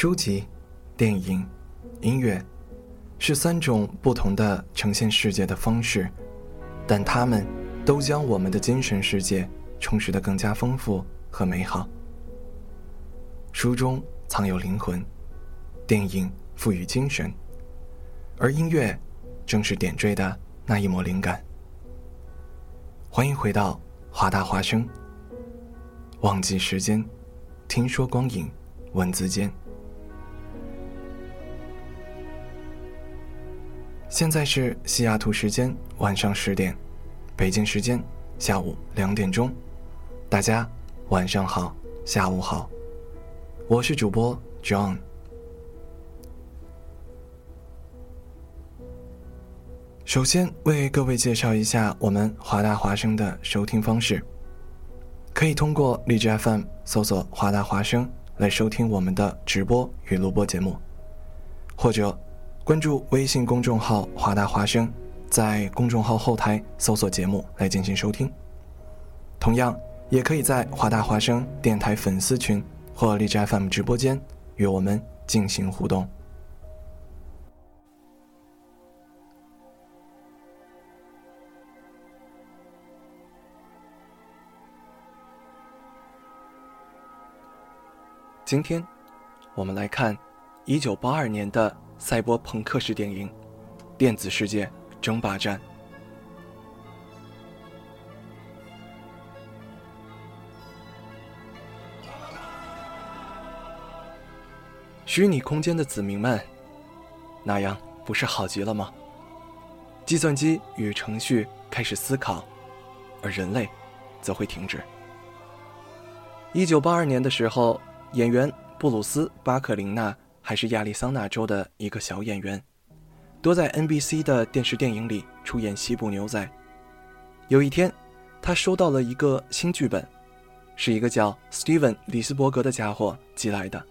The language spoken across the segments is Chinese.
书籍、电影、音乐，是三种不同的呈现世界的方式，但它们都将我们的精神世界充实得更加丰富和美好。书中藏有灵魂，电影赋予精神，而音乐正是点缀的那一抹灵感。欢迎回到华大华声，忘记时间，听说光影，文字间。现在是西雅图时间晚上十点，北京时间下午两点钟。大家晚上好，下午好，我是主播 John。首先为各位介绍一下我们华大华声的收听方式，可以通过荔枝 FM 搜索“华大华声”来收听我们的直播与录播节目，或者。关注微信公众号“华大华声”，在公众号后台搜索节目来进行收听。同样，也可以在“华大华声”电台粉丝群或荔枝 FM 直播间与我们进行互动。今天，我们来看一九八二年的。赛博朋克式电影《电子世界争霸战》。虚拟空间的子民们，那样不是好极了吗？计算机与程序开始思考，而人类则会停止。一九八二年的时候，演员布鲁斯·巴克林纳。还是亚利桑那州的一个小演员，多在 NBC 的电视电影里出演西部牛仔。有一天，他收到了一个新剧本，是一个叫 Steven 里斯伯格的家伙寄来的，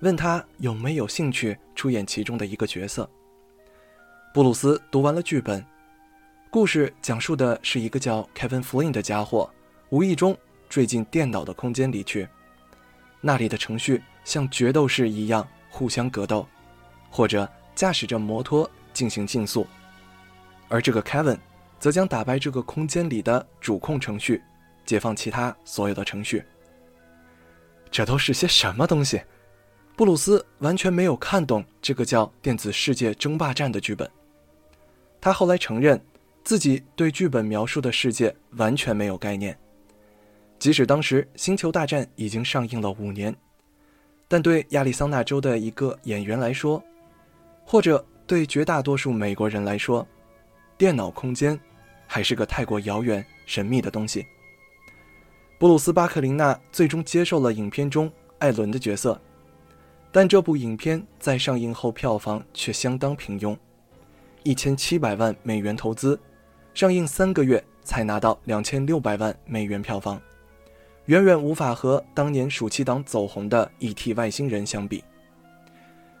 问他有没有兴趣出演其中的一个角色。布鲁斯读完了剧本，故事讲述的是一个叫 Kevin Flynn 的家伙，无意中坠进电脑的空间里去，那里的程序像决斗士一样。互相格斗，或者驾驶着摩托进行竞速，而这个 Kevin 则将打败这个空间里的主控程序，解放其他所有的程序。这都是些什么东西？布鲁斯完全没有看懂这个叫《电子世界争霸战》的剧本。他后来承认，自己对剧本描述的世界完全没有概念，即使当时《星球大战》已经上映了五年。但对亚利桑那州的一个演员来说，或者对绝大多数美国人来说，电脑空间还是个太过遥远、神秘的东西。布鲁斯·巴克林纳最终接受了影片中艾伦的角色，但这部影片在上映后票房却相当平庸，一千七百万美元投资，上映三个月才拿到两千六百万美元票房。远远无法和当年暑期档走红的《E.T. 外星人》相比。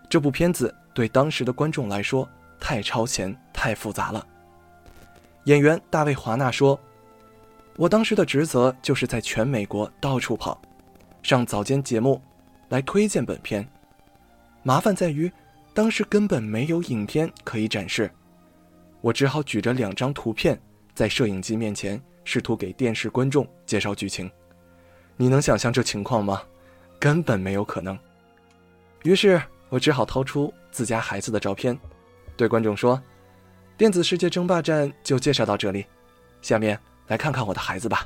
这部片子对当时的观众来说太超前、太复杂了。演员大卫·华纳说：“我当时的职责就是在全美国到处跑，上早间节目，来推荐本片。麻烦在于，当时根本没有影片可以展示，我只好举着两张图片，在摄影机面前试图给电视观众介绍剧情。你能想象这情况吗？根本没有可能。于是我只好掏出自家孩子的照片，对观众说：“《电子世界争霸战》就介绍到这里，下面。”来看看我的孩子吧。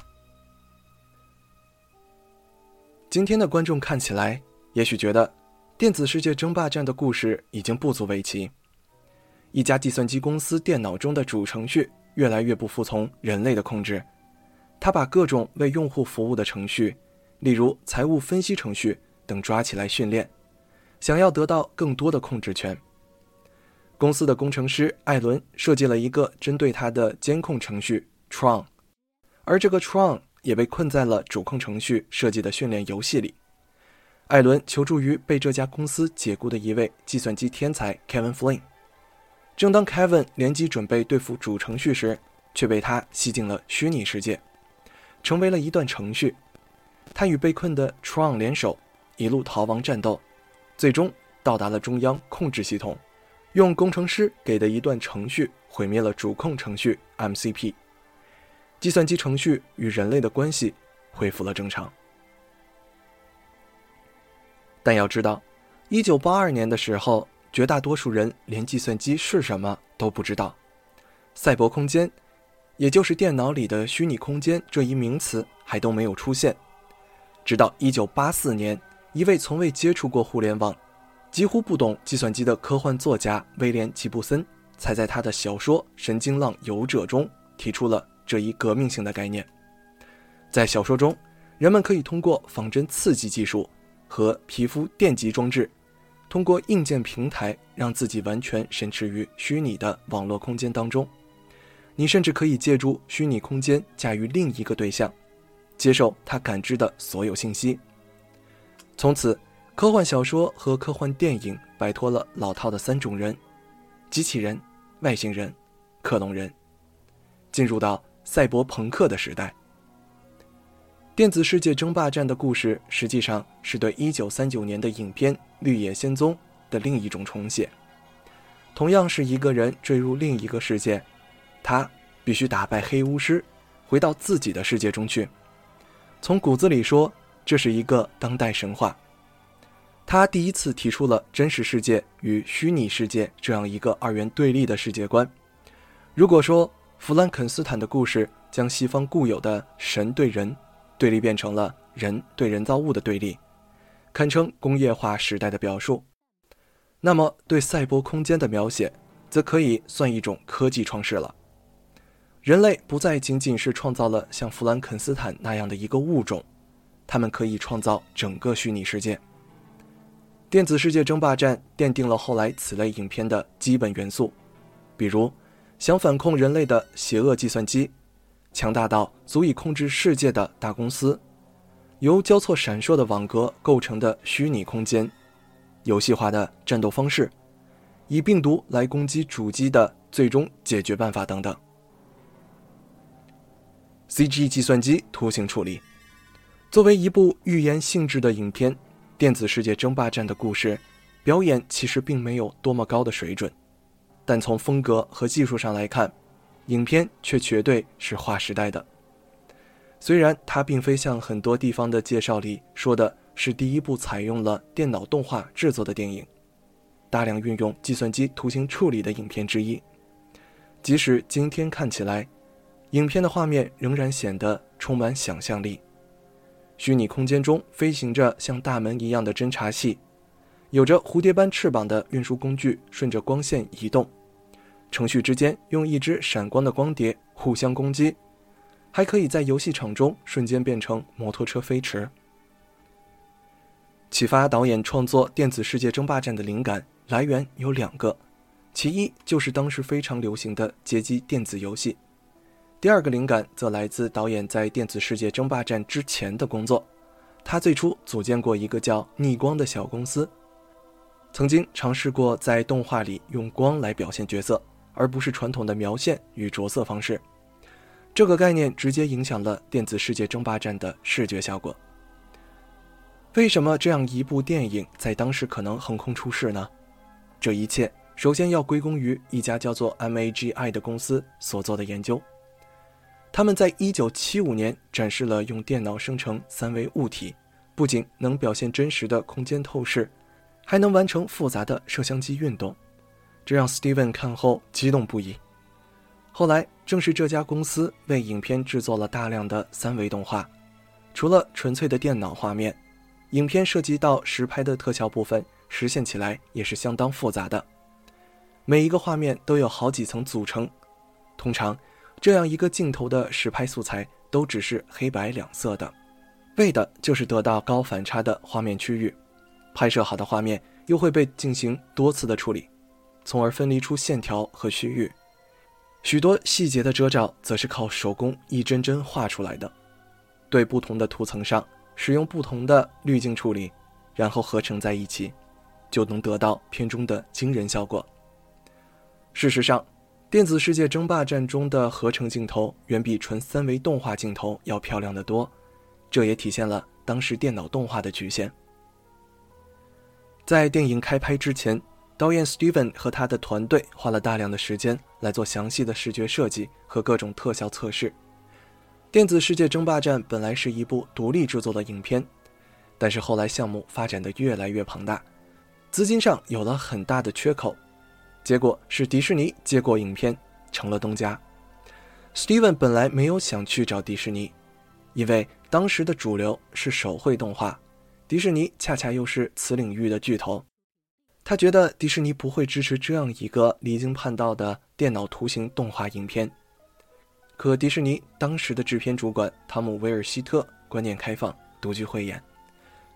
今天的观众看起来，也许觉得《电子世界争霸战》的故事已经不足为奇。一家计算机公司电脑中的主程序越来越不服从人类的控制，它把各种为用户服务的程序，例如财务分析程序等抓起来训练，想要得到更多的控制权。公司的工程师艾伦设计了一个针对他的监控程序 Tron。而这个 Tron 也被困在了主控程序设计的训练游戏里。艾伦求助于被这家公司解雇的一位计算机天才 Kevin Flynn。正当 Kevin 联机准备对付主程序时，却被他吸进了虚拟世界，成为了一段程序。他与被困的 Tron 联手，一路逃亡战斗，最终到达了中央控制系统，用工程师给的一段程序毁灭了主控程序 MCP。计算机程序与人类的关系恢复了正常，但要知道，一九八二年的时候，绝大多数人连计算机是什么都不知道。赛博空间，也就是电脑里的虚拟空间这一名词还都没有出现。直到一九八四年，一位从未接触过互联网、几乎不懂计算机的科幻作家威廉·吉布森，才在他的小说《神经浪游者》中提出了。这一革命性的概念，在小说中，人们可以通过仿真刺激技术和皮肤电极装置，通过硬件平台让自己完全身处于虚拟的网络空间当中。你甚至可以借助虚拟空间驾驭另一个对象，接受他感知的所有信息。从此，科幻小说和科幻电影摆脱了老套的三种人：机器人、外星人、克隆人，进入到。赛博朋克的时代，电子世界争霸战的故事实际上是对1939年的影片《绿野仙踪》的另一种重写。同样是一个人坠入另一个世界，他必须打败黑巫师，回到自己的世界中去。从骨子里说，这是一个当代神话。他第一次提出了真实世界与虚拟世界这样一个二元对立的世界观。如果说，弗兰肯斯坦的故事将西方固有的神对人对立变成了人对人造物的对立，堪称工业化时代的表述。那么，对赛博空间的描写，则可以算一种科技创世了。人类不再仅仅是创造了像弗兰肯斯坦那样的一个物种，他们可以创造整个虚拟世界。电子世界争霸战奠定了后来此类影片的基本元素，比如。想反控人类的邪恶计算机，强大到足以控制世界的大公司，由交错闪烁的网格构成的虚拟空间，游戏化的战斗方式，以病毒来攻击主机的最终解决办法等等。CG 计算机图形处理，作为一部寓言性质的影片，《电子世界争霸战》的故事表演其实并没有多么高的水准。但从风格和技术上来看，影片却绝对是划时代的。虽然它并非像很多地方的介绍里说的是第一部采用了电脑动画制作的电影，大量运用计算机图形处理的影片之一，即使今天看起来，影片的画面仍然显得充满想象力。虚拟空间中飞行着像大门一样的侦察器。有着蝴蝶般翅膀的运输工具顺着光线移动，程序之间用一只闪光的光碟互相攻击，还可以在游戏场中瞬间变成摩托车飞驰。启发导演创作《电子世界争霸战》的灵感来源有两个，其一就是当时非常流行的街机电子游戏，第二个灵感则来自导演在《电子世界争霸战》之前的工作，他最初组建过一个叫逆光的小公司。曾经尝试过在动画里用光来表现角色，而不是传统的描线与着色方式。这个概念直接影响了电子世界争霸战的视觉效果。为什么这样一部电影在当时可能横空出世呢？这一切首先要归功于一家叫做 MAGI 的公司所做的研究。他们在1975年展示了用电脑生成三维物体，不仅能表现真实的空间透视，还能完成复杂的摄像机运动，这让 Steven 看后激动不已。后来，正是这家公司为影片制作了大量的三维动画，除了纯粹的电脑画面。影片涉及到实拍的特效部分，实现起来也是相当复杂的。每一个画面都有好几层组成，通常这样一个镜头的实拍素材都只是黑白两色的，为的就是得到高反差的画面区域。拍摄好的画面又会被进行多次的处理，从而分离出线条和区域。许多细节的遮罩则是靠手工一帧帧画出来的，对不同的图层上。使用不同的滤镜处理，然后合成在一起，就能得到片中的惊人效果。事实上，电子世界争霸战中的合成镜头远比纯三维动画镜头要漂亮的多，这也体现了当时电脑动画的局限。在电影开拍之前，导演 Steven 和他的团队花了大量的时间来做详细的视觉设计和各种特效测试。电子世界争霸战本来是一部独立制作的影片，但是后来项目发展的越来越庞大，资金上有了很大的缺口，结果是迪士尼接过影片，成了东家。Steven 本来没有想去找迪士尼，因为当时的主流是手绘动画，迪士尼恰恰又是此领域的巨头，他觉得迪士尼不会支持这样一个离经叛道的电脑图形动画影片。可迪士尼当时的制片主管汤姆·威尔希特观念开放，独具慧眼，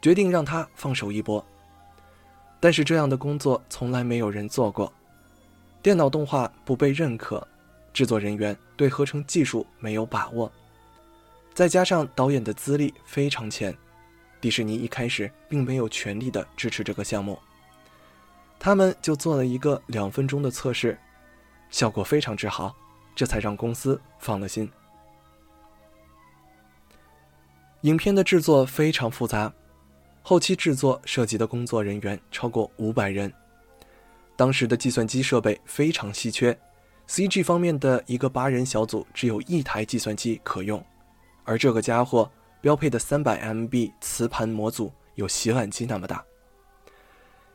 决定让他放手一搏。但是这样的工作从来没有人做过，电脑动画不被认可，制作人员对合成技术没有把握，再加上导演的资历非常浅，迪士尼一开始并没有全力的支持这个项目。他们就做了一个两分钟的测试，效果非常之好。这才让公司放了心。影片的制作非常复杂，后期制作涉及的工作人员超过五百人。当时的计算机设备非常稀缺，CG 方面的一个八人小组只有一台计算机可用，而这个家伙标配的三百 MB 磁盘模组有洗碗机那么大。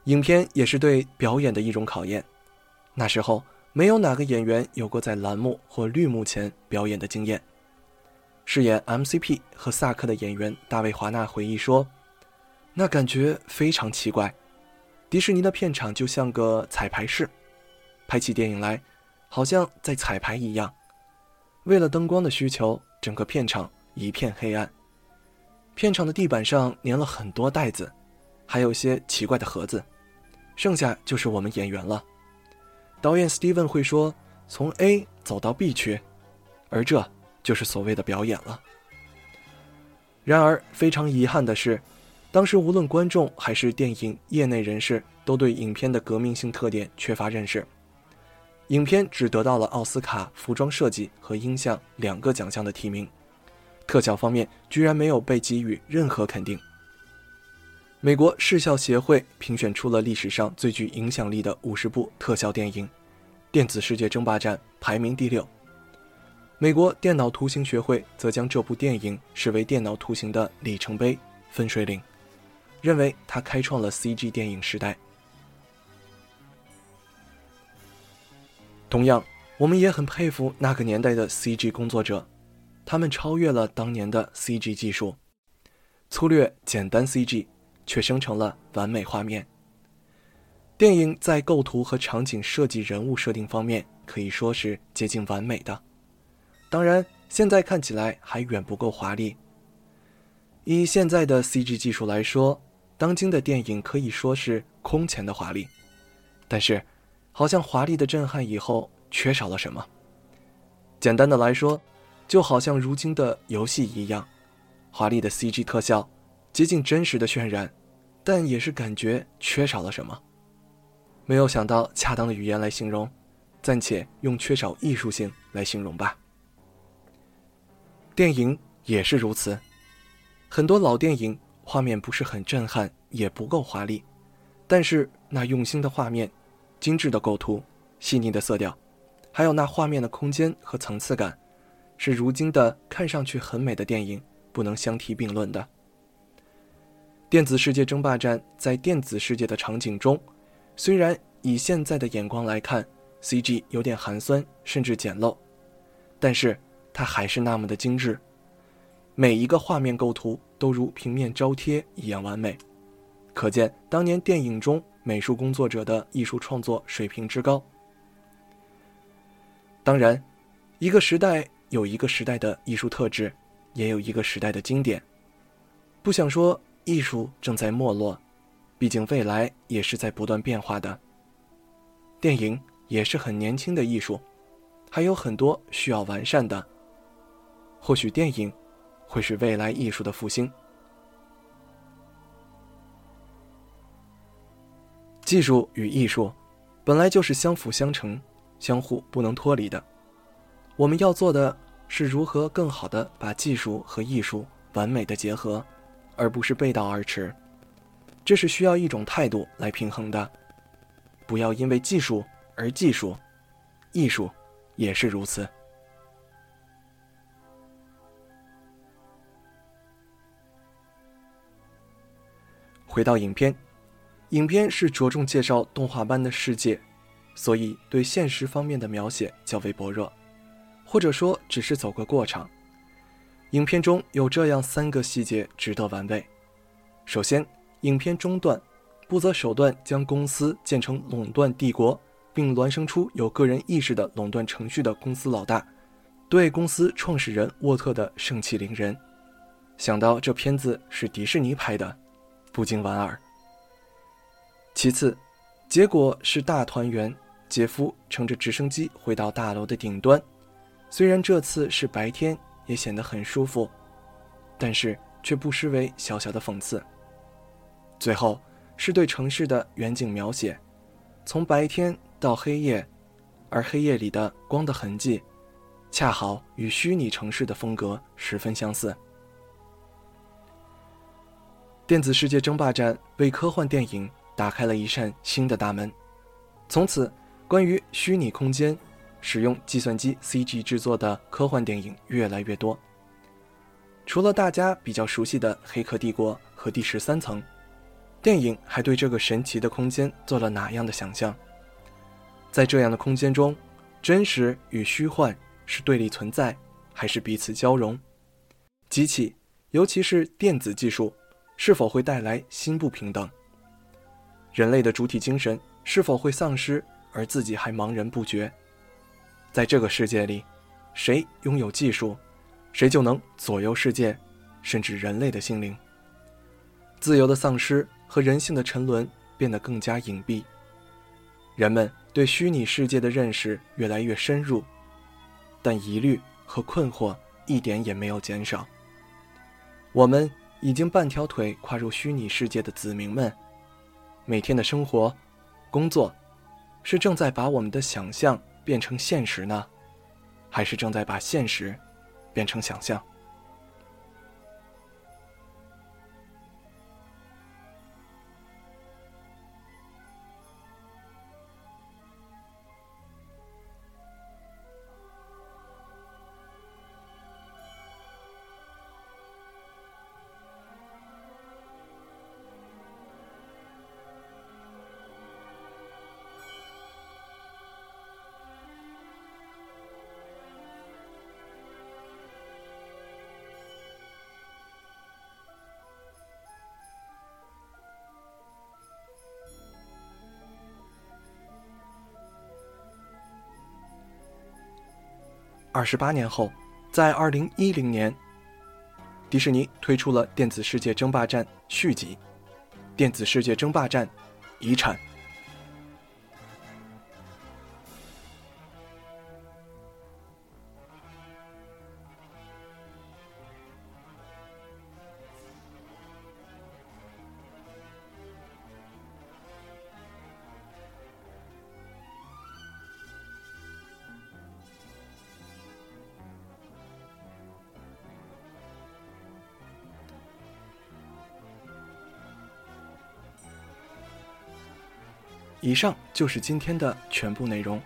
影片也是对表演的一种考验，那时候。没有哪个演员有过在蓝幕或绿幕前表演的经验。饰演 MCP 和萨克的演员大卫·华纳回忆说：“那感觉非常奇怪，迪士尼的片场就像个彩排室，拍起电影来，好像在彩排一样。为了灯光的需求，整个片场一片黑暗。片场的地板上粘了很多袋子，还有些奇怪的盒子。剩下就是我们演员了。”导演 Steven 会说：“从 A 走到 B 区，而这就是所谓的表演了。”然而，非常遗憾的是，当时无论观众还是电影业内人士都对影片的革命性特点缺乏认识。影片只得到了奥斯卡服装设计和音像两个奖项的提名，特效方面居然没有被给予任何肯定。美国视效协会评选出了历史上最具影响力的五十部特效电影，《电子世界争霸战》排名第六。美国电脑图形学会则将这部电影视为电脑图形的里程碑、分水岭，认为他开创了 CG 电影时代。同样，我们也很佩服那个年代的 CG 工作者，他们超越了当年的 CG 技术，粗略简单 CG。却生成了完美画面。电影在构图和场景设计、人物设定方面可以说是接近完美的，当然现在看起来还远不够华丽。以现在的 CG 技术来说，当今的电影可以说是空前的华丽，但是好像华丽的震撼以后缺少了什么。简单的来说，就好像如今的游戏一样，华丽的 CG 特效。接近真实的渲染，但也是感觉缺少了什么。没有想到恰当的语言来形容，暂且用缺少艺术性来形容吧。电影也是如此。很多老电影画面不是很震撼，也不够华丽，但是那用心的画面、精致的构图、细腻的色调，还有那画面的空间和层次感，是如今的看上去很美的电影不能相提并论的。电子世界争霸战在电子世界的场景中，虽然以现在的眼光来看，CG 有点寒酸甚至简陋，但是它还是那么的精致。每一个画面构图都如平面招贴一样完美，可见当年电影中美术工作者的艺术创作水平之高。当然，一个时代有一个时代的艺术特质，也有一个时代的经典。不想说艺术正在没落，毕竟未来也是在不断变化的。电影也是很年轻的艺术，还有很多需要完善的。或许电影。会是未来艺术的复兴。技术与艺术本来就是相辅相成、相互不能脱离的。我们要做的是如何更好的把技术和艺术完美的结合，而不是背道而驰。这是需要一种态度来平衡的。不要因为技术而技术，艺术也是如此。回到影片，影片是着重介绍动画般的世界，所以对现实方面的描写较为薄弱，或者说只是走个过场。影片中有这样三个细节值得玩味：首先，影片中段，不择手段将公司建成垄断帝国，并孪生出有个人意识的垄断程序的公司老大，对公司创始人沃特的盛气凌人。想到这片子是迪士尼拍的。不禁莞尔。其次，结果是大团圆，杰夫乘着直升机回到大楼的顶端。虽然这次是白天，也显得很舒服，但是却不失为小小的讽刺。最后是对城市的远景描写，从白天到黑夜，而黑夜里的光的痕迹，恰好与虚拟城市的风格十分相似。电子世界争霸战为科幻电影打开了一扇新的大门，从此，关于虚拟空间、使用计算机 CG 制作的科幻电影越来越多。除了大家比较熟悉的《黑客帝国》和《第十三层》，电影还对这个神奇的空间做了哪样的想象？在这样的空间中，真实与虚幻是对立存在，还是彼此交融？机器，尤其是电子技术。是否会带来新不平等？人类的主体精神是否会丧失，而自己还茫然不觉？在这个世界里，谁拥有技术，谁就能左右世界，甚至人类的心灵。自由的丧失和人性的沉沦变得更加隐蔽，人们对虚拟世界的认识越来越深入，但疑虑和困惑一点也没有减少。我们。已经半条腿跨入虚拟世界的子民们，每天的生活、工作，是正在把我们的想象变成现实呢，还是正在把现实变成想象？二十八年后，在二零一零年，迪士尼推出了《电子世界争霸战》续集，《电子世界争霸战：遗产》。以上就是今天的全部内容。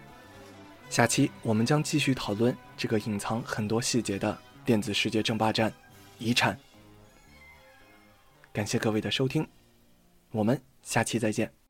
下期我们将继续讨论这个隐藏很多细节的电子世界争霸战——遗产。感谢各位的收听，我们下期再见。